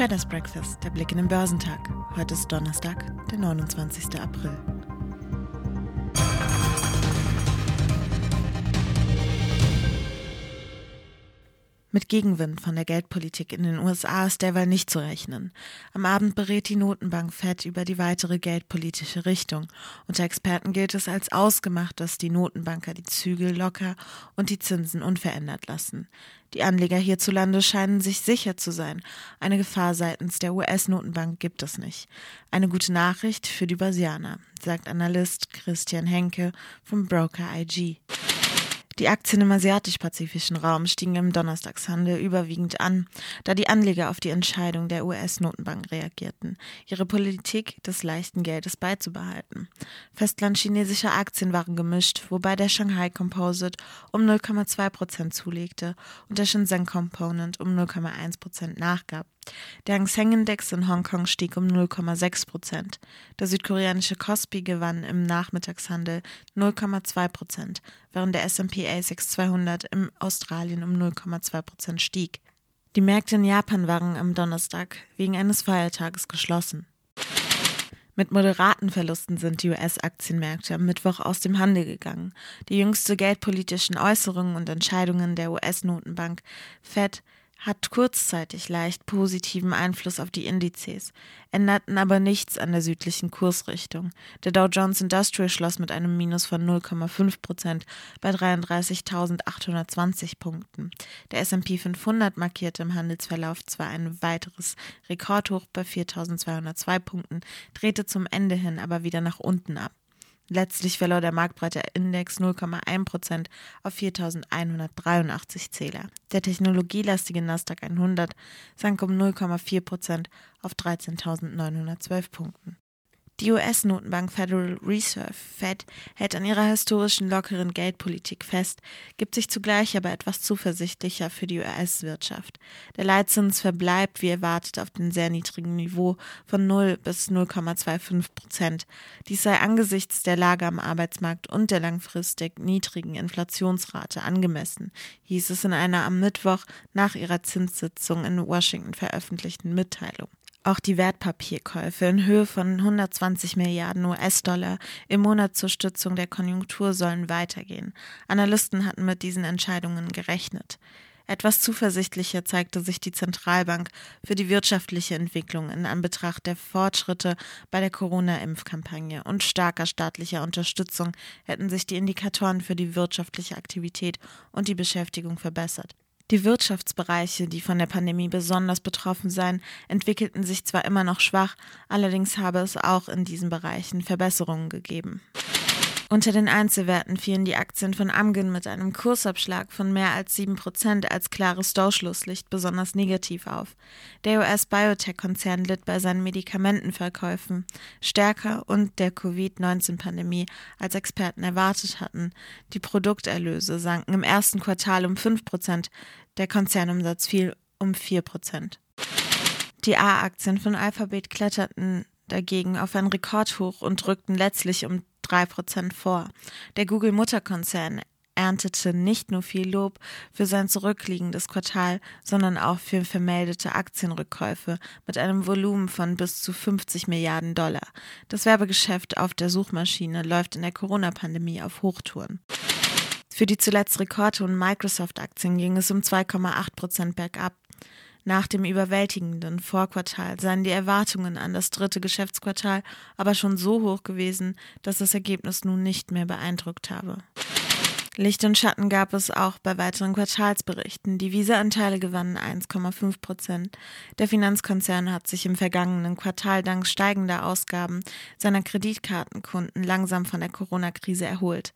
Traders Breakfast, der Blick in den Börsentag. Heute ist Donnerstag, der 29. April. Mit Gegenwind von der Geldpolitik in den USA ist derweil nicht zu rechnen. Am Abend berät die Notenbank Fed über die weitere geldpolitische Richtung. Unter Experten gilt es als ausgemacht, dass die Notenbanker die Zügel locker und die Zinsen unverändert lassen. Die Anleger hierzulande scheinen sich sicher zu sein. Eine Gefahr seitens der US-Notenbank gibt es nicht. Eine gute Nachricht für die Börsianer, sagt Analyst Christian Henke vom Broker IG. Die Aktien im asiatisch-pazifischen Raum stiegen im Donnerstagshandel überwiegend an, da die Anleger auf die Entscheidung der US-Notenbank reagierten, ihre Politik des leichten Geldes beizubehalten. Festlandchinesische Aktien waren gemischt, wobei der Shanghai Composite um 0,2 Prozent zulegte und der Shenzhen Component um 0,1 Prozent nachgab. Der Hang Seng Index in Hongkong stieg um 0,6 Prozent. Der südkoreanische Kospi gewann im Nachmittagshandel 0,2 Prozent, während der S&P ASX 200 im Australien um 0,2 Prozent stieg. Die Märkte in Japan waren am Donnerstag wegen eines Feiertages geschlossen. Mit moderaten Verlusten sind die US-Aktienmärkte am Mittwoch aus dem Handel gegangen. Die jüngste geldpolitischen Äußerungen und Entscheidungen der US-Notenbank Fed hat kurzzeitig leicht positiven Einfluss auf die Indizes, änderten aber nichts an der südlichen Kursrichtung. Der Dow Jones Industrial schloss mit einem Minus von 0,5 Prozent bei 33.820 Punkten. Der S&P 500 markierte im Handelsverlauf zwar ein weiteres Rekordhoch bei 4.202 Punkten, drehte zum Ende hin aber wieder nach unten ab. Letztlich verlor der marktbreite Index 0,1 Prozent auf 4.183 Zähler. Der technologielastige Nasdaq 100 sank um 0,4 Prozent auf 13.912 Punkten. Die US-Notenbank Federal Reserve Fed hält an ihrer historischen lockeren Geldpolitik fest, gibt sich zugleich aber etwas zuversichtlicher für die US-Wirtschaft. Der Leitzins verbleibt wie erwartet auf dem sehr niedrigen Niveau von 0 bis 0,25 Prozent. Dies sei angesichts der Lage am Arbeitsmarkt und der langfristig niedrigen Inflationsrate angemessen, hieß es in einer am Mittwoch nach ihrer Zinssitzung in Washington veröffentlichten Mitteilung. Auch die Wertpapierkäufe in Höhe von 120 Milliarden US-Dollar im Monat zur Stützung der Konjunktur sollen weitergehen. Analysten hatten mit diesen Entscheidungen gerechnet. Etwas zuversichtlicher zeigte sich die Zentralbank für die wirtschaftliche Entwicklung in Anbetracht der Fortschritte bei der Corona-Impfkampagne und starker staatlicher Unterstützung hätten sich die Indikatoren für die wirtschaftliche Aktivität und die Beschäftigung verbessert. Die Wirtschaftsbereiche, die von der Pandemie besonders betroffen seien, entwickelten sich zwar immer noch schwach, allerdings habe es auch in diesen Bereichen Verbesserungen gegeben. Unter den Einzelwerten fielen die Aktien von Amgen mit einem Kursabschlag von mehr als 7% als klares Durchschlusslicht besonders negativ auf. Der US-Biotech-Konzern litt bei seinen Medikamentenverkäufen stärker und der Covid-19-Pandemie als Experten erwartet hatten. Die Produkterlöse sanken im ersten Quartal um 5%, der Konzernumsatz fiel um 4%. Die A-Aktien von Alphabet kletterten dagegen auf ein Rekordhoch und rückten letztlich um drei Prozent vor. Der Google-Mutterkonzern erntete nicht nur viel Lob für sein zurückliegendes Quartal, sondern auch für vermeldete Aktienrückkäufe mit einem Volumen von bis zu 50 Milliarden Dollar. Das Werbegeschäft auf der Suchmaschine läuft in der Corona-Pandemie auf Hochtouren. Für die zuletzt rekordhohen Microsoft-Aktien ging es um 2,8 Prozent bergab. Nach dem überwältigenden Vorquartal seien die Erwartungen an das dritte Geschäftsquartal aber schon so hoch gewesen, dass das Ergebnis nun nicht mehr beeindruckt habe. Licht und Schatten gab es auch bei weiteren Quartalsberichten. Die Visa-Anteile gewannen 1,5 Prozent. Der Finanzkonzern hat sich im vergangenen Quartal dank steigender Ausgaben seiner Kreditkartenkunden langsam von der Corona-Krise erholt.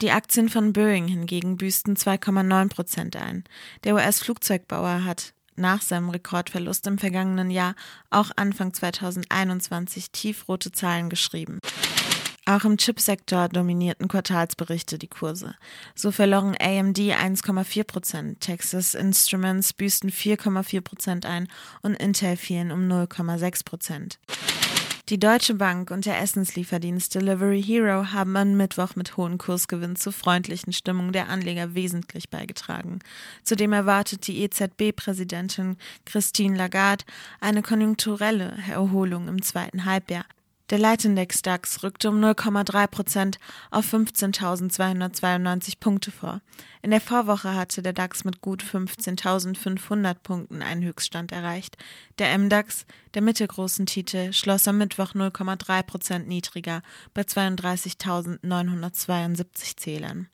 Die Aktien von Boeing hingegen büßten 2,9 Prozent ein. Der US-Flugzeugbauer hat nach seinem Rekordverlust im vergangenen Jahr auch Anfang 2021 tiefrote Zahlen geschrieben. Auch im Chipsektor dominierten Quartalsberichte die Kurse. So verloren AMD 1,4 Prozent, Texas Instruments büßten 4,4 Prozent ein und Intel fielen um 0,6 Prozent. Die Deutsche Bank und der Essenslieferdienst Delivery Hero haben am Mittwoch mit hohen Kursgewinn zur freundlichen Stimmung der Anleger wesentlich beigetragen. Zudem erwartet die EZB-Präsidentin Christine Lagarde eine konjunkturelle Erholung im zweiten Halbjahr. Der Leitindex DAX rückte um 0,3 Prozent auf 15.292 Punkte vor. In der Vorwoche hatte der DAX mit gut 15.500 Punkten einen Höchststand erreicht. Der MDAX, der mittelgroßen Titel, schloss am Mittwoch 0,3 Prozent niedriger bei 32.972 Zählern.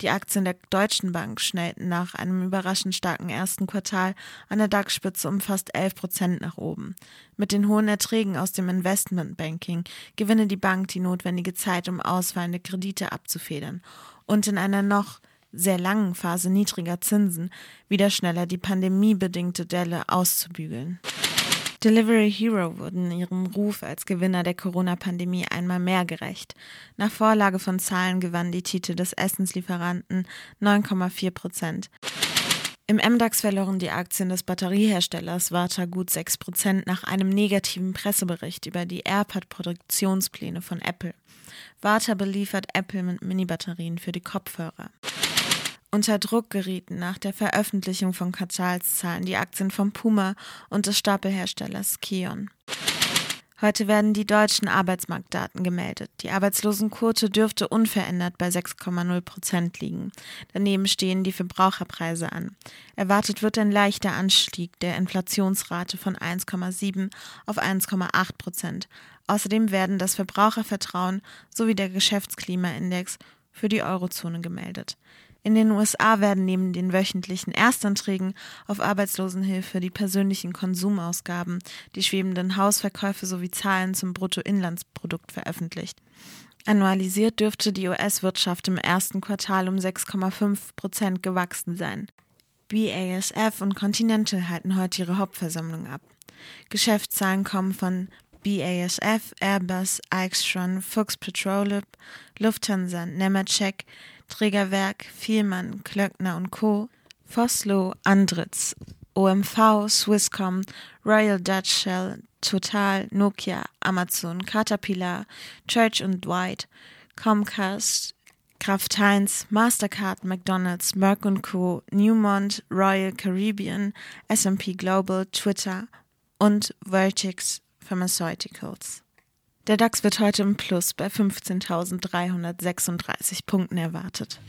Die Aktien der Deutschen Bank schnellten nach einem überraschend starken ersten Quartal an der DAX-Spitze um fast 11 Prozent nach oben. Mit den hohen Erträgen aus dem Investmentbanking gewinne die Bank die notwendige Zeit, um ausfallende Kredite abzufedern und in einer noch sehr langen Phase niedriger Zinsen wieder schneller die pandemiebedingte Delle auszubügeln. Delivery Hero wurden ihrem Ruf als Gewinner der Corona-Pandemie einmal mehr gerecht. Nach Vorlage von Zahlen gewannen die Titel des Essenslieferanten 9,4 Prozent. Im MDAX verloren die Aktien des Batterieherstellers Warta gut 6 Prozent nach einem negativen Pressebericht über die AirPod-Produktionspläne von Apple. Warta beliefert Apple mit Mini-Batterien für die Kopfhörer. Unter Druck gerieten nach der Veröffentlichung von Quartalszahlen die Aktien von Puma und des Stapelherstellers Kion. Heute werden die deutschen Arbeitsmarktdaten gemeldet. Die Arbeitslosenquote dürfte unverändert bei 6,0 Prozent liegen. Daneben stehen die Verbraucherpreise an. Erwartet wird ein leichter Anstieg der Inflationsrate von 1,7 auf 1,8 Prozent. Außerdem werden das Verbrauchervertrauen sowie der Geschäftsklimaindex für die Eurozone gemeldet. In den USA werden neben den wöchentlichen Erstanträgen auf Arbeitslosenhilfe die persönlichen Konsumausgaben, die schwebenden Hausverkäufe sowie Zahlen zum Bruttoinlandsprodukt veröffentlicht. Annualisiert dürfte die US-Wirtschaft im ersten Quartal um 6,5 Prozent gewachsen sein. BASF und Continental halten heute ihre Hauptversammlung ab. Geschäftszahlen kommen von BASF, Airbus, Eichstron, Fuchs Petrolub, Lufthansa, Nemetschek, Trägerwerk, Vielmann, Klöckner und Co., Foslo, Andritz, OMV, Swisscom, Royal Dutch Shell, Total, Nokia, Amazon, Caterpillar, Church und Dwight, Comcast, Kraft Heinz, Mastercard, McDonald's, Merck Co., Newmont, Royal Caribbean, S&P Global, Twitter und Vertex Pharmaceuticals. Der DAX wird heute im Plus bei 15.336 Punkten erwartet.